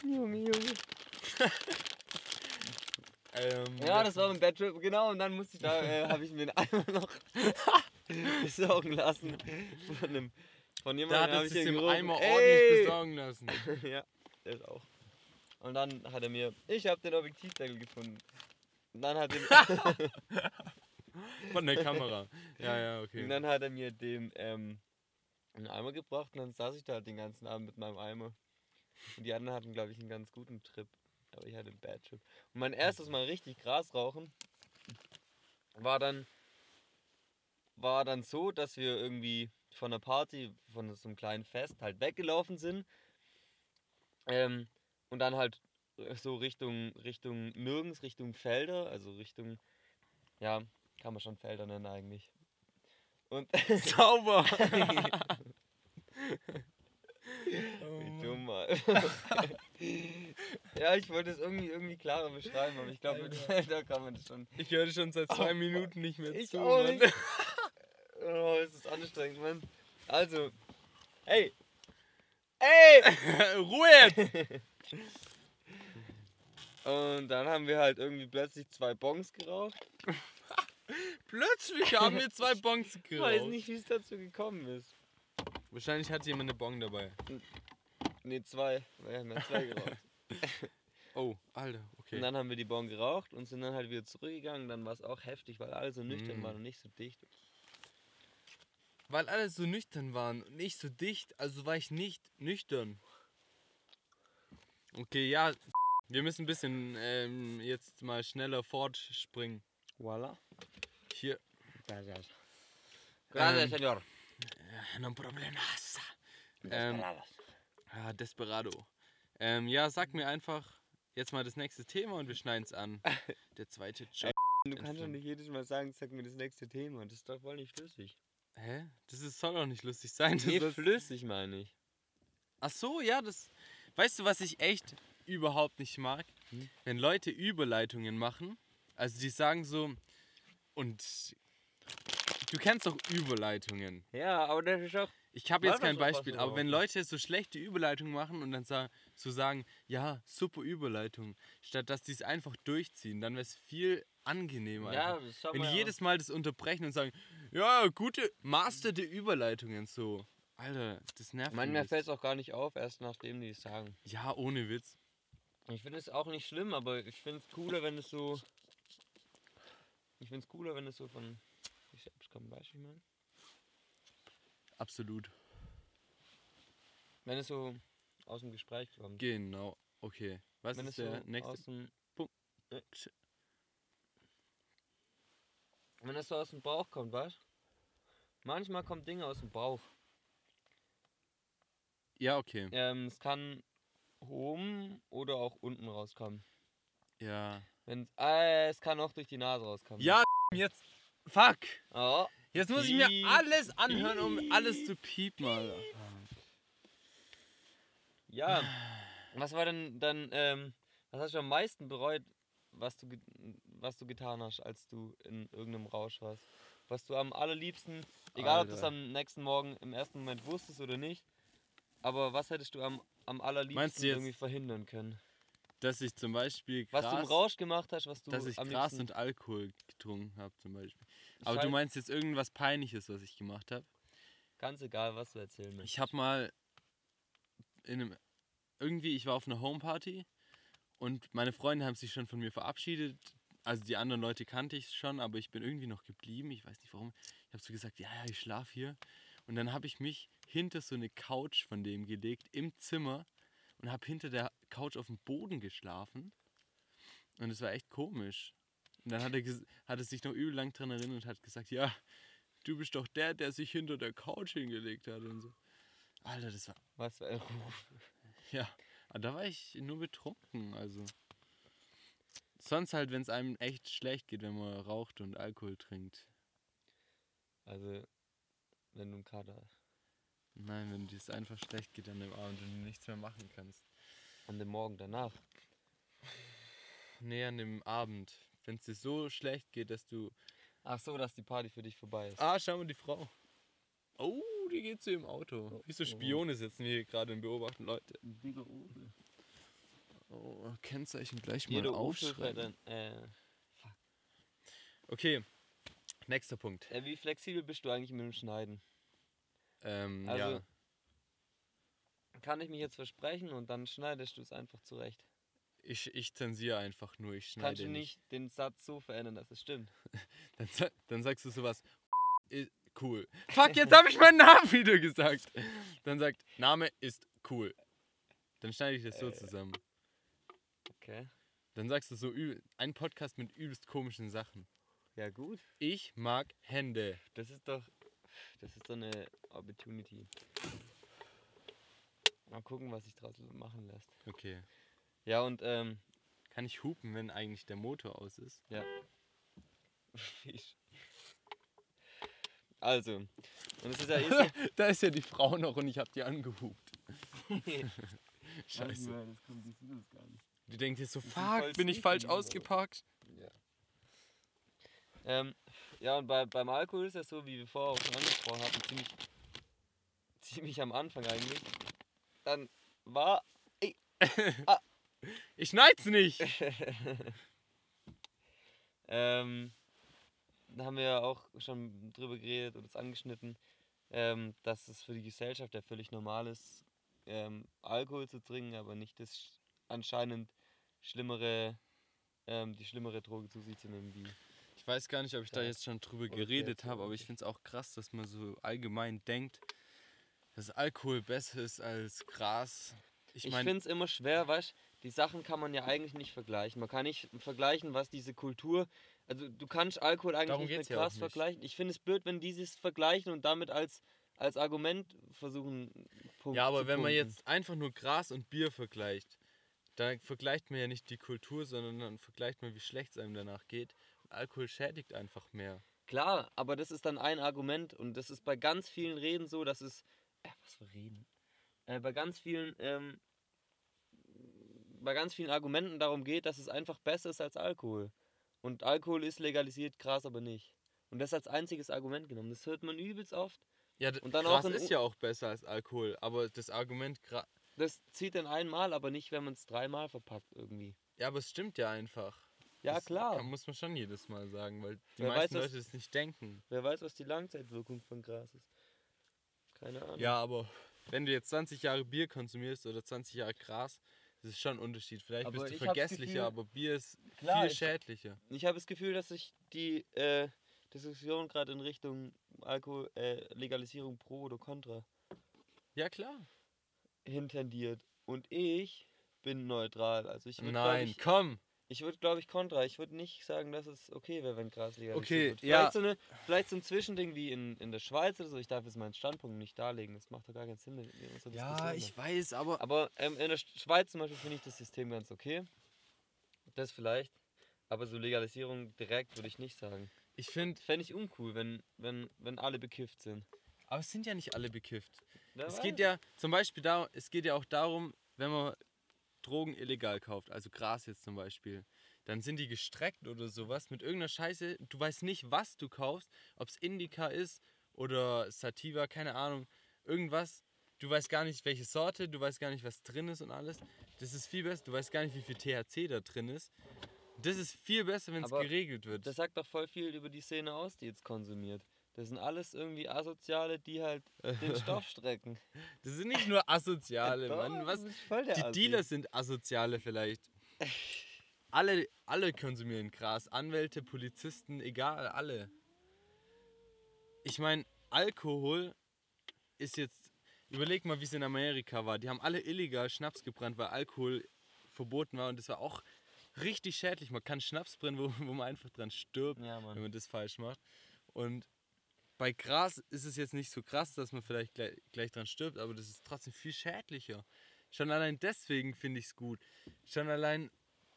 Junge, Junge. Ähm, Ja, das war mein Bad Trip, genau. Und dann musste ich da, äh, habe ich mir den Eimer noch besorgen lassen. Von, einem, von Da jemandem hat es ich sich gerufen, Eimer "Ey!" ordentlich besorgen lassen. ja, der ist auch. Und dann hat er mir, ich habe den Objektivdeckel gefunden. Und dann hat, er, Von der Kamera. Ja, ja, okay. und dann hat er mir den ähm, einen Eimer gebracht und dann saß ich da halt den ganzen Abend mit meinem Eimer. Und die anderen hatten, glaube ich, einen ganz guten Trip. Aber ich hatte einen Bad Trip. Und mein erstes Mal richtig Gras rauchen war dann, war dann so, dass wir irgendwie von einer Party, von so einem kleinen Fest halt weggelaufen sind. Ähm, und dann halt so Richtung, Richtung nirgends, Richtung Felder, also Richtung, ja, kann man schon Felder nennen eigentlich. Und Sauber. Wie dumm, mal. ja, ich wollte es irgendwie, irgendwie klarer beschreiben, aber ich glaube, mit. Felder kann man das schon. Ich höre schon seit zwei Minuten nicht mehr Ich zu. auch Mann. nicht. Oh, es ist anstrengend, Mann. Also, hey! Ey! Ruhe jetzt! Und dann haben wir halt irgendwie plötzlich zwei Bongs geraucht. Plötzlich haben wir zwei Bongs Ich geraucht. weiß nicht, wie es dazu gekommen ist. Wahrscheinlich hat jemand eine Bong dabei. Ne, zwei. Wir haben ja zwei geraucht. Oh, Alter, okay. Und dann haben wir die Bon geraucht und sind dann halt wieder zurückgegangen. Dann war es auch heftig, weil alle so nüchtern Mm. waren und nicht so dicht. Weil alle so nüchtern waren und nicht so dicht, also war ich nicht nüchtern. Okay, ja, wir müssen ein bisschen ähm, jetzt mal schneller fortspringen. Voila. Hier. Gracias. Gracias, Ähm, señor. Äh, no problemas. Ähm, Desperados. ah, Desperado. Ähm, ja, sag mir einfach jetzt mal das nächste Thema und wir schneiden es an. Der zweite Job. Du kannst doch nicht jedes Mal sagen, sag mir das nächste Thema. Das ist doch voll nicht flüssig. Hä? Das ist, soll doch nicht lustig sein. Das Nee, ist- flüssig meine ich. Ach so, ja, das. Weißt du, was ich echt überhaupt nicht mag? Hm? Wenn Leute Überleitungen machen, also die sagen so, und du kennst doch Überleitungen. Ja, aber das ist auch. Ich habe jetzt kein Beispiel, aber wenn? Leute so schlechte Überleitungen machen und dann so sagen, ja, super Überleitung, statt dass die es einfach durchziehen, dann wäre es viel angenehmer. Ja, das wenn jedes Mal das unterbrechen und sagen, ja, gute, masterte Überleitungen so. Alter, das nervt mich. fällt es auch gar nicht auf, erst nachdem die es sagen. Ja, ohne Witz. Ich finde es auch nicht schlimm, aber ich finde es cooler, wenn es so. Ich finde es cooler, wenn es so von sich selbst kommt, weißt du, ich meine? Absolut. Wenn es so aus dem Gespräch kommt. Genau. Okay. Was wenn ist es der so nächste aus dem, Punkt? Wenn es so aus dem Bauch kommt, weißt Manchmal kommen Dinge aus dem Bauch. Ja, okay. Ähm, es kann oben oder auch unten rauskommen. Ja. Wenn äh, es kann auch durch die Nase rauskommen. Ja, jetzt. Fuck. Oh, Jetzt muss ich mir alles anhören, um alles zu piepen, Alter. ja. Was war denn dann, ähm, was hast du am meisten bereut, was du, was du getan hast, als du in irgendeinem Rausch warst? Was du am allerliebsten, egal ob du es Alter. am nächsten Morgen im ersten Moment wusstest oder nicht, aber was hättest du am, am allerliebsten du jetzt- irgendwie verhindern können? Dass ich zum Beispiel Was du im Gras, Rausch gemacht hast, was du dass ich am Gras und Alkohol getrunken habe, zum Beispiel. Aber du Scheiß- meinst jetzt irgendwas Peinliches, was ich gemacht habe? Ganz egal, was du erzählen möchtest. Ich habe mal in einem irgendwie, ich war auf einer Homeparty und meine Freunde haben sich schon von mir verabschiedet. Also die anderen Leute kannte ich schon, aber ich bin irgendwie noch geblieben. Ich weiß nicht warum. Ich habe so gesagt, ja, ja, ich schlafe hier. Und dann habe ich mich hinter so eine Couch von dem gelegt im Zimmer und habe hinter der Couch auf dem Boden geschlafen. Und es war echt komisch. Und dann hat er, hat er sich noch übel lang dran erinnert und hat gesagt, ja, du bist doch der, der sich hinter der Couch hingelegt hat und so. Alter, das war. Was für ein Ruf. Ja, aber da war ich nur betrunken, also. Sonst halt, wenn es einem echt schlecht geht, wenn man raucht und Alkohol trinkt. Also, wenn du einen Kater hast. Nein, wenn dir es einfach schlecht geht an dem Abend und du nichts mehr machen kannst. An dem Morgen danach. Nee, an dem Abend. Wenn es dir so schlecht geht, dass du. Ach so, dass die Party für dich vorbei ist. Ah, schau mal die Frau. Oh, die geht so im Auto. Oh, Wie so oh. Spione sitzen wir hier gerade und beobachten Leute. Digga, Opel. Oh, Kennzeichen gleich mal Jeder aufschreiben. dann, äh, Okay, nächster Punkt. äh, Wie flexibel bist du eigentlich mit dem Schneiden? Ähm, Also, ja. Kann ich mich jetzt versprechen und dann schneidest du es einfach zurecht. Ich, ich zensiere einfach nur, ich schneide Kannst du nicht den Satz so verändern, dass es stimmt. Dann, dann sagst du sowas. Cool. Fuck, jetzt habe ich meinen Namen wieder gesagt. Dann sagt, Name ist cool. Dann schneide ich das so Äh. zusammen. Okay. Dann sagst du so übel, ein Podcast mit übelst komischen Sachen. Ja, gut. Ich mag Hände. Das ist doch. Das ist doch eine Opportunity. Mal gucken, was sich draus machen lässt. Okay. Ja, und ähm. Kann ich hupen, wenn eigentlich der Motor aus ist? Ja. Also. Und es ist ja eh so. da ist ja die Frau noch und ich habe die angehupt. Scheiße. Das kommt, uns gar nicht. Die denkt jetzt so, fuck, bin ich falsch ausgeparkt? Ja. Ähm, ja, und bei, beim Alkohol ist es so, wie wir vorher auch schon angesprochen hatten, ziemlich, ziemlich am Anfang eigentlich. Dann war. Ich schneid's nicht. ähm, da haben wir ja auch schon drüber geredet oder es angeschnitten, ähm, dass es für die Gesellschaft ja völlig normal ist, ähm, Alkohol zu trinken, aber nicht das sch- anscheinend schlimmere, ähm, die schlimmere Droge zu sich zu nehmen wie. Ich weiß gar nicht, ob ich da Ja. jetzt schon drüber geredet habe, aber ich finde es auch krass, dass man so allgemein denkt, dass Alkohol besser ist als Gras. Ich Ich, meine, finde es immer schwer, weißt die Sachen kann man ja eigentlich nicht vergleichen. Man kann nicht vergleichen, was diese Kultur. Also du kannst Alkohol eigentlich nicht mit ja Gras nicht. vergleichen. Ich finde es blöd, wenn dieses vergleichen und damit als, als Argument versuchen. Punkt ja, aber wenn man jetzt einfach nur Gras und Bier vergleicht, dann vergleicht man ja nicht die Kultur, sondern dann vergleicht man, wie schlecht es einem danach geht. Alkohol schädigt einfach mehr. Klar, aber das ist dann ein Argument und das ist bei ganz vielen Reden so, dass es. Äh, was für Reden? Äh, bei ganz vielen. Ähm, bei ganz vielen Argumenten darum geht, dass es einfach besser ist als Alkohol. Und Alkohol ist legalisiert, Gras aber nicht. Und das als einziges Argument genommen. Das hört man übelst oft. Ja, Und dann Gras auch ist ja auch besser als Alkohol, aber das Argument, Gra Das zieht dann einmal, aber nicht, wenn man es dreimal verpackt irgendwie. ja, aber es stimmt ja einfach. Ja, das klar. Kann, muss man schon jedes Mal sagen, weil die Wer meisten weiß, Leute das nicht denken. Wer weiß, was die Langzeitwirkung von Gras ist. Keine Ahnung. Ja, aber wenn du jetzt 20 Jahre Bier konsumierst oder 20 Jahre Gras, das ist schon ein Unterschied. Vielleicht Aber bist du vergesslicher, Gefühl- aber Bier ist Klar, viel ich- schädlicher. Ich habe das Gefühl, dass sich die äh, Diskussion gerade in Richtung Alkohol, äh, Legalisierung pro oder contra Ja, klar. hintendiert. Und ich bin neutral. Also ich Nein, ich, komm. Ich würde glaube ich contra. Ich würde nicht sagen, dass es okay wäre, wenn Gras legalisiert Okay, wird. ja. Vielleicht so, eine, vielleicht so ein Zwischending wie in, in der Schweiz oder so. Ich darf jetzt meinen Standpunkt nicht darlegen. Das macht doch gar keinen Sinn in unserer Ja, ich weiß, aber Aber ähm, in der Sch- Schweiz zum Beispiel finde ich das System ganz okay. Das vielleicht. Aber so Legalisierung direkt würde ich nicht sagen. ich finde, Fände ich uncool, wenn, wenn, wenn alle bekifft sind. aber es sind ja nicht alle bekifft. Wer Es geht ja zum Beispiel da, es geht ja auch darum, wenn man Drogen illegal kauft, also Gras jetzt zum Beispiel, dann sind die gestreckt oder sowas mit irgendeiner Scheiße. Du weißt nicht, was du kaufst, ob es Indica ist oder Sativa, keine Ahnung, irgendwas. Du weißt gar nicht, welche Sorte, du weißt gar nicht, was drin ist und alles. Das ist viel besser. Du weißt gar nicht, wie viel THC da drin ist. Das ist viel besser, wenn es geregelt wird. Das sagt doch voll viel über die Szene aus, die jetzt konsumiert. Das sind alles irgendwie Asoziale, die halt den Stoff strecken. Das sind nicht nur Asoziale, Doch, Mann. Was, Die Assi. Dealer sind Asoziale vielleicht. alle, alle konsumieren Gras. Anwälte, Polizisten, egal, alle. Ich meine, Alkohol ist jetzt. Überleg mal, wie es in Amerika war. Die haben alle illegal Schnaps gebrannt, weil Alkohol verboten war und das war auch richtig schädlich. Man kann Schnaps brennen, wo, wo man einfach dran stirbt, Ja, wenn man das falsch macht. Und bei Gras ist es jetzt nicht so krass, dass man vielleicht gleich, gleich dran stirbt, aber das ist trotzdem viel schädlicher. Schon allein deswegen finde ich es gut. Schon allein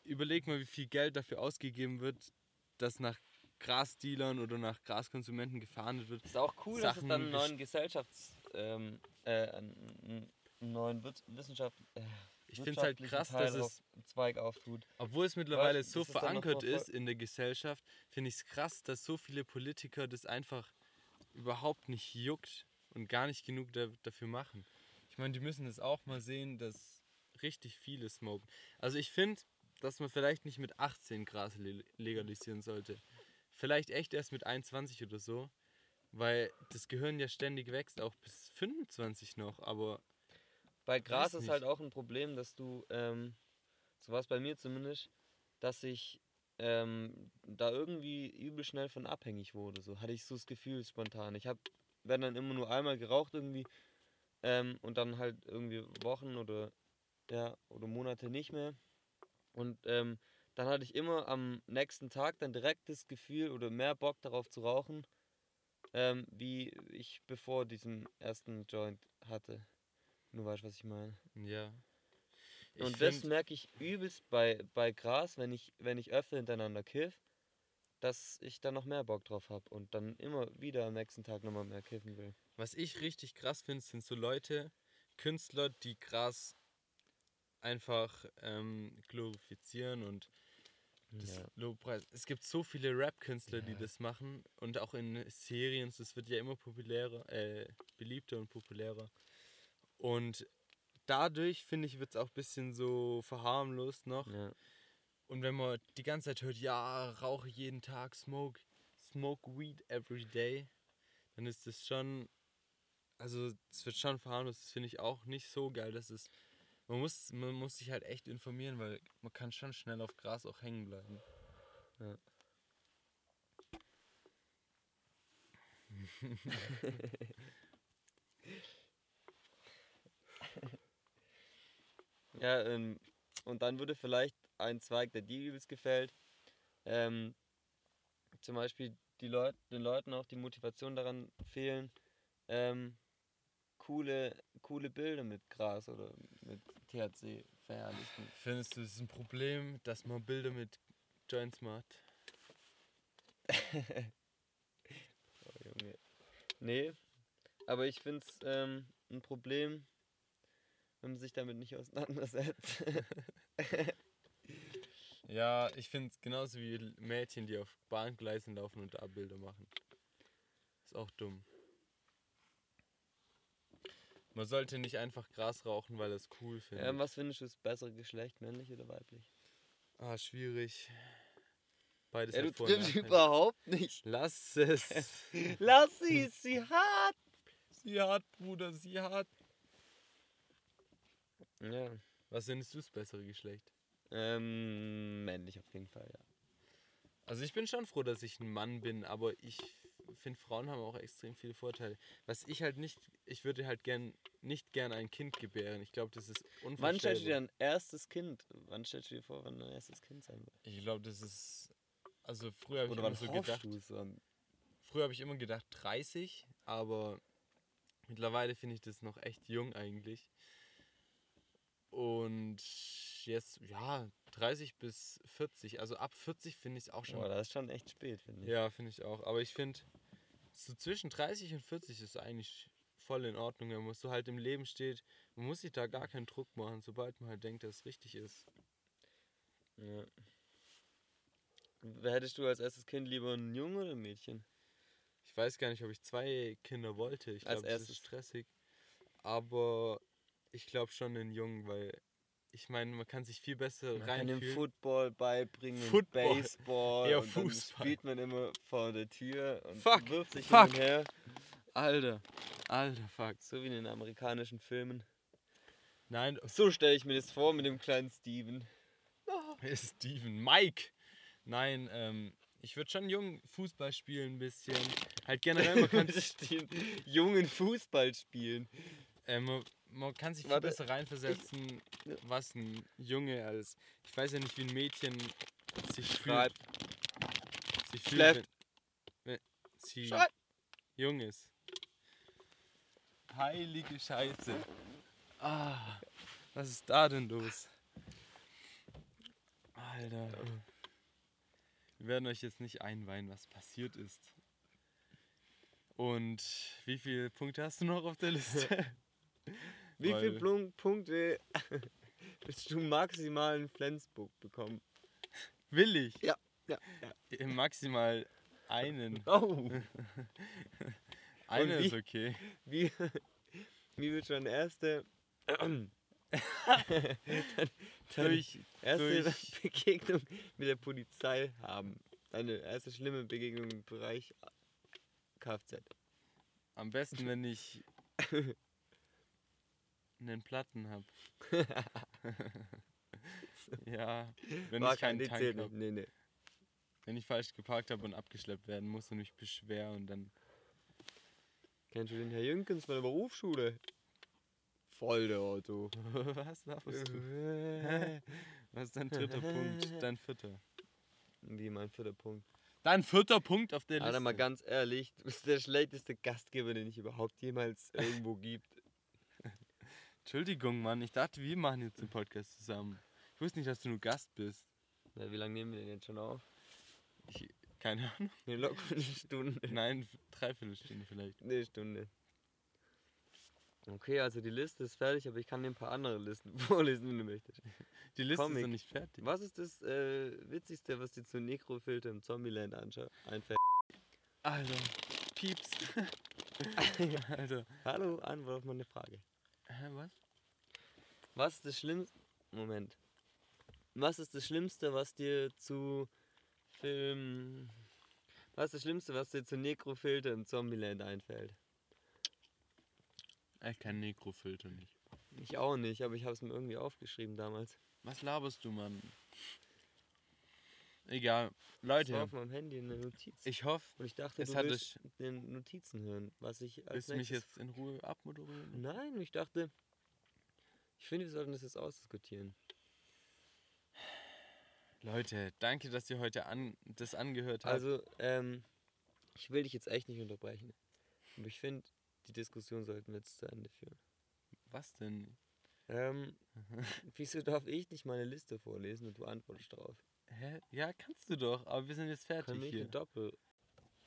überleg mal, wie viel Geld dafür ausgegeben wird, dass nach Grasdealern oder nach Graskonsumenten gefahndet wird. Ist auch cool, dass es Sachen dann einen neuen Gesellschafts-, ähm, äh, einen neuen Wissenschaft, äh, Ich finde es halt krass, Teil dass es, Zweig auftut. obwohl es mittlerweile Weißt, so verankert ist in der Gesellschaft, finde ich es krass, dass so viele Politiker das einfach überhaupt nicht juckt und gar nicht genug da, dafür machen. Ich meine, die müssen das auch mal sehen, dass richtig viele smoken. Also ich finde, dass man vielleicht nicht mit 18 Gras le legalisieren sollte. Vielleicht echt erst mit 21 oder so, weil das Gehirn ja ständig wächst, auch bis 25 noch, aber Bei Gras ist halt auch ein Problem, dass du, ähm, so war es bei mir zumindest, dass ich ähm, da irgendwie übel schnell von abhängig wurde. So hatte ich so das Gefühl spontan. Ich habe, wenn dann immer nur einmal geraucht irgendwie ähm, und dann halt irgendwie Wochen oder ja oder Monate nicht mehr. Und ähm, dann hatte ich immer am nächsten Tag dann direkt das Gefühl oder mehr Bock darauf zu rauchen, ähm, wie ich bevor diesen ersten Joint hatte. Du weißt, was ich meine. ja. Ich Und das merke ich übelst bei, bei Gras, wenn ich, wenn ich öfter hintereinander kiff, dass ich dann noch mehr Bock drauf habe und dann immer wieder am nächsten Tag nochmal mehr kiffen will. Was ich richtig krass finde, sind so Leute, Künstler, die Gras einfach ähm, glorifizieren und das Ja. Lobpreis. Es gibt so viele Rap-Künstler, die Ja. das machen und auch in Serien, das wird ja immer populärer, äh, beliebter und populärer. Und dadurch, finde ich, wird es auch ein bisschen so verharmlost noch. Ja. Und wenn man die ganze Zeit hört, ja, rauche jeden Tag, smoke, smoke weed every day, dann ist das schon, also es wird schon verharmlost, das finde ich auch nicht so geil, dass es, man muss, man muss sich halt echt informieren, weil man kann schon schnell auf Gras auch hängen bleiben. Ja. Ja, ähm, und dann würde vielleicht ein Zweig, der dir übelst gefällt, ähm, zum Beispiel die Leut den Leuten auch die Motivation daran fehlen, ähm, coole, coole Bilder mit Gras oder mit THC verherrlichen. Findest du, es ist ein Problem, dass man Bilder mit Joints macht? Oh, Junge. Nee, aber ich finde es ähm, ein Problem, wenn man sich damit nicht auseinandersetzt. Ja, ich finde es genauso wie Mädchen, die auf Bahngleisen laufen und da Bilder machen. Ist auch dumm. Man sollte nicht einfach Gras rauchen, weil er es cool findet. ähm, was findest du das bessere Geschlecht, männlich oder weiblich? ah, schwierig. Beides Ja, du triffst überhaupt nicht. Lass es. Lass sie, sie hat. sie hat, Bruder, sie hat. Ja. Was findest du das bessere Geschlecht? Ähm, männlich auf jeden Fall, ja. Also ich bin schon froh, dass ich ein Mann bin, aber ich finde, Frauen haben auch extrem viele Vorteile. Was ich halt nicht, ich würde halt gern, nicht gern ein Kind gebären. Ich glaube, das ist unvorstellbar. Wann stellst du dir dein erstes Kind? Wann stellst du dir vor, wann dein erstes Kind sein wird? Ich glaube, das ist, also früher habe ich immer so gedacht, früher habe ich immer gedacht 30, aber mittlerweile finde ich das noch echt jung eigentlich. Und jetzt, ja, 30 bis 40, also ab 40 finde ich es auch schon Boah, das ist schon echt spät, finde ich. Ja, finde ich auch. Aber ich finde, so zwischen 30 und 40 ist eigentlich voll in Ordnung. Wenn man so halt im Leben steht, man muss sich da gar keinen Druck machen, sobald man halt denkt, dass es richtig ist. Ja. Wer Hättest du als erstes Kind lieber einen Jungen oder ein Mädchen? Ich weiß gar nicht, ob ich zwei Kinder wollte. Ich glaube, es ist stressig. Aber ich glaube schon einen Jungen, weil ich meine, man kann sich viel besser Man kann dem reinfühlen. Football beibringen, Football. Baseball. Eher und dann Fußball. spielt man immer vor der Tür und Fuck, wirft sich fuck. hin und her. Alter, alter, fuck. So wie in den amerikanischen Filmen. Nein, So stelle ich mir das vor mit dem kleinen Steven. Steven, Mike. Nein, ähm, ich würde schon jung Fußball spielen ein bisschen. Halt generell, man kann jungen Fußball spielen. Äh, man, kann sich viel Warte. besser reinversetzen, Ja. was ein Junge als. Ich weiß ja nicht, wie ein Mädchen sich Schreibt. fühlt. Sich fühlt, wenn, wenn sie Schreibt. jung ist. Heilige Scheiße. Ah, was ist da denn los? Alter. Wir werden euch jetzt nicht einweihen, was passiert ist. Und wie viele Punkte hast du noch auf der Liste? Wie viele Punkte willst du maximal in Flensburg bekommen? Will ich? Ja, ja, ja. Äh, Maximal einen. Oh, Einer ist okay. wie, wie wird schon erste, dann, dann Durch, erste durch- Begegnung mit der Polizei haben? Eine erste schlimme Begegnung im Bereich Kfz. am besten, wenn ich einen Platten habe. ja, wenn War ich keinen kein Tank habe. nee, nee. Wenn ich falsch geparkt habe und abgeschleppt werden muss und mich beschwer und dann. Kennst du den Herr Jünkens von der Berufsschule? Voll der Auto. Was laberst du? Was ist dein dritter Punkt? Dein vierter. Wie mein vierter Punkt. Dein vierter Punkt auf der Liste. Alter, mal ganz ehrlich, du bist der schlechteste Gastgeber, den es überhaupt jemals irgendwo gibt. Entschuldigung, Mann. Ich dachte, wir machen jetzt den Podcast zusammen. Ich wusste nicht, dass du nur Gast bist. Na, wie lange nehmen wir denn jetzt schon auf? Ich, keine Ahnung. Eine locker eine Stunde. Nein, dreiviertel Stunde vielleicht. Eine Stunde. Okay, also die Liste ist fertig, aber ich kann dir ein paar andere Listen vorlesen, wenn du möchtest. Die Liste ist Comic. noch nicht fertig. Was ist das äh, Witzigste, was dir zu Necrofilter im Zombieland einfällt? Alter, Pieps. Alter. Hallo, Antwort auf meine Frage. Hä, was? Was ist das Schlimmste? Moment. Was ist das Schlimmste, was dir zu Film. Was ist das Schlimmste, was dir zu Necrofilter im Zombieland einfällt? Ich kann Nekrofilter nicht. Ich auch nicht, aber ich habe es mir irgendwie aufgeschrieben damals. Was laberst du, Mann? Egal. Das war Leute, auf meinem Handy eine Notiz. ich hoffe, Und ich dachte, es du hat willst den Notizen hören, was ich als willst du mich jetzt in Ruhe abmoderieren? Nein, ich dachte, ich finde, wir sollten das jetzt ausdiskutieren. Leute, danke, dass ihr heute an, das angehört habt. Also, ähm, ich will dich jetzt echt nicht unterbrechen. Aber ich finde, die Diskussion sollten wir jetzt zu Ende führen. Was denn? Ähm, wieso darf ich nicht meine Liste vorlesen und du antwortest drauf? Hä? Ja, kannst du doch, aber wir sind jetzt fertig hier. Doppel...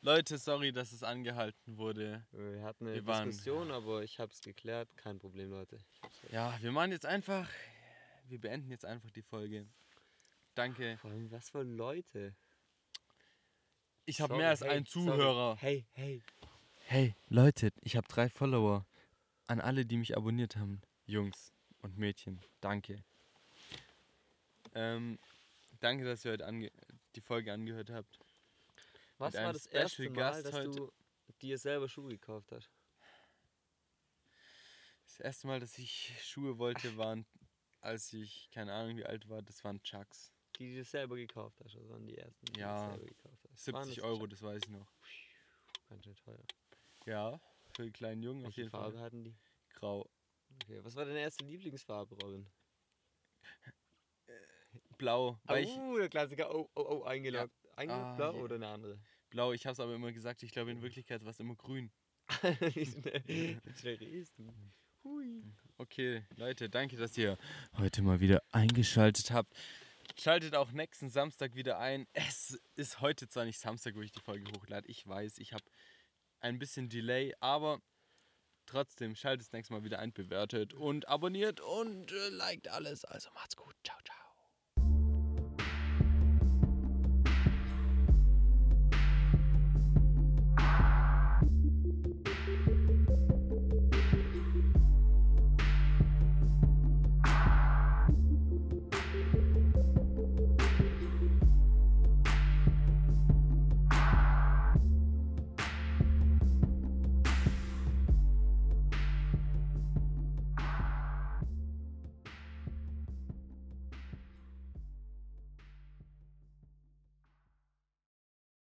Leute, sorry, dass es angehalten wurde. Wir hatten eine Wir waren- Diskussion, aber ich habe es geklärt. Kein Problem, Leute. Ja, wir machen jetzt einfach, wir beenden jetzt einfach die Folge. Danke. Vor allem, was für Leute. Ich habe Sorry, mehr als hey, einen sorry. Zuhörer. Hey, hey. Hey, Leute, ich habe drei Follower. An alle, die mich abonniert haben. Jungs und Mädchen, danke. Ähm, danke, dass ihr heute ange die Folge angehört habt. Was war das Special erste Mal, Gast dass heute. du dir selber Schuhe gekauft hast? Das erste Mal, dass ich Schuhe wollte, waren, als ich, keine Ahnung wie alt war, das waren Chucks. Die, die du selber gekauft hast, also waren die ersten, die Ja, du selber gekauft hast. Waren 70 das Euro, das weiß ich noch. Ganz schön teuer. Ja, für einen kleinen Jungen auf Welche jeden Farbe Fall. hatten die? Grau. Okay, was war deine erste Lieblingsfarbe, Robin? Blau. Weil ich, oh, der Klassiker. Oh, oh, oh, eingeloggt. Eingeloggt, Ah, blau ja. oder eine andere? blau, ich habe es aber immer gesagt, ich glaube in Wirklichkeit war es immer grün. Wie schnell, redest du? Hui. Okay, Leute, danke, dass ihr heute mal wieder eingeschaltet habt. Schaltet auch nächsten Samstag wieder ein. Es ist heute zwar nicht Samstag, wo ich die Folge hochlade. Ich weiß, ich habe ein bisschen Delay, aber trotzdem schaltet das nächste Mal wieder ein, bewertet und abonniert und äh, liked alles. Also macht's gut. Ciao, ciao.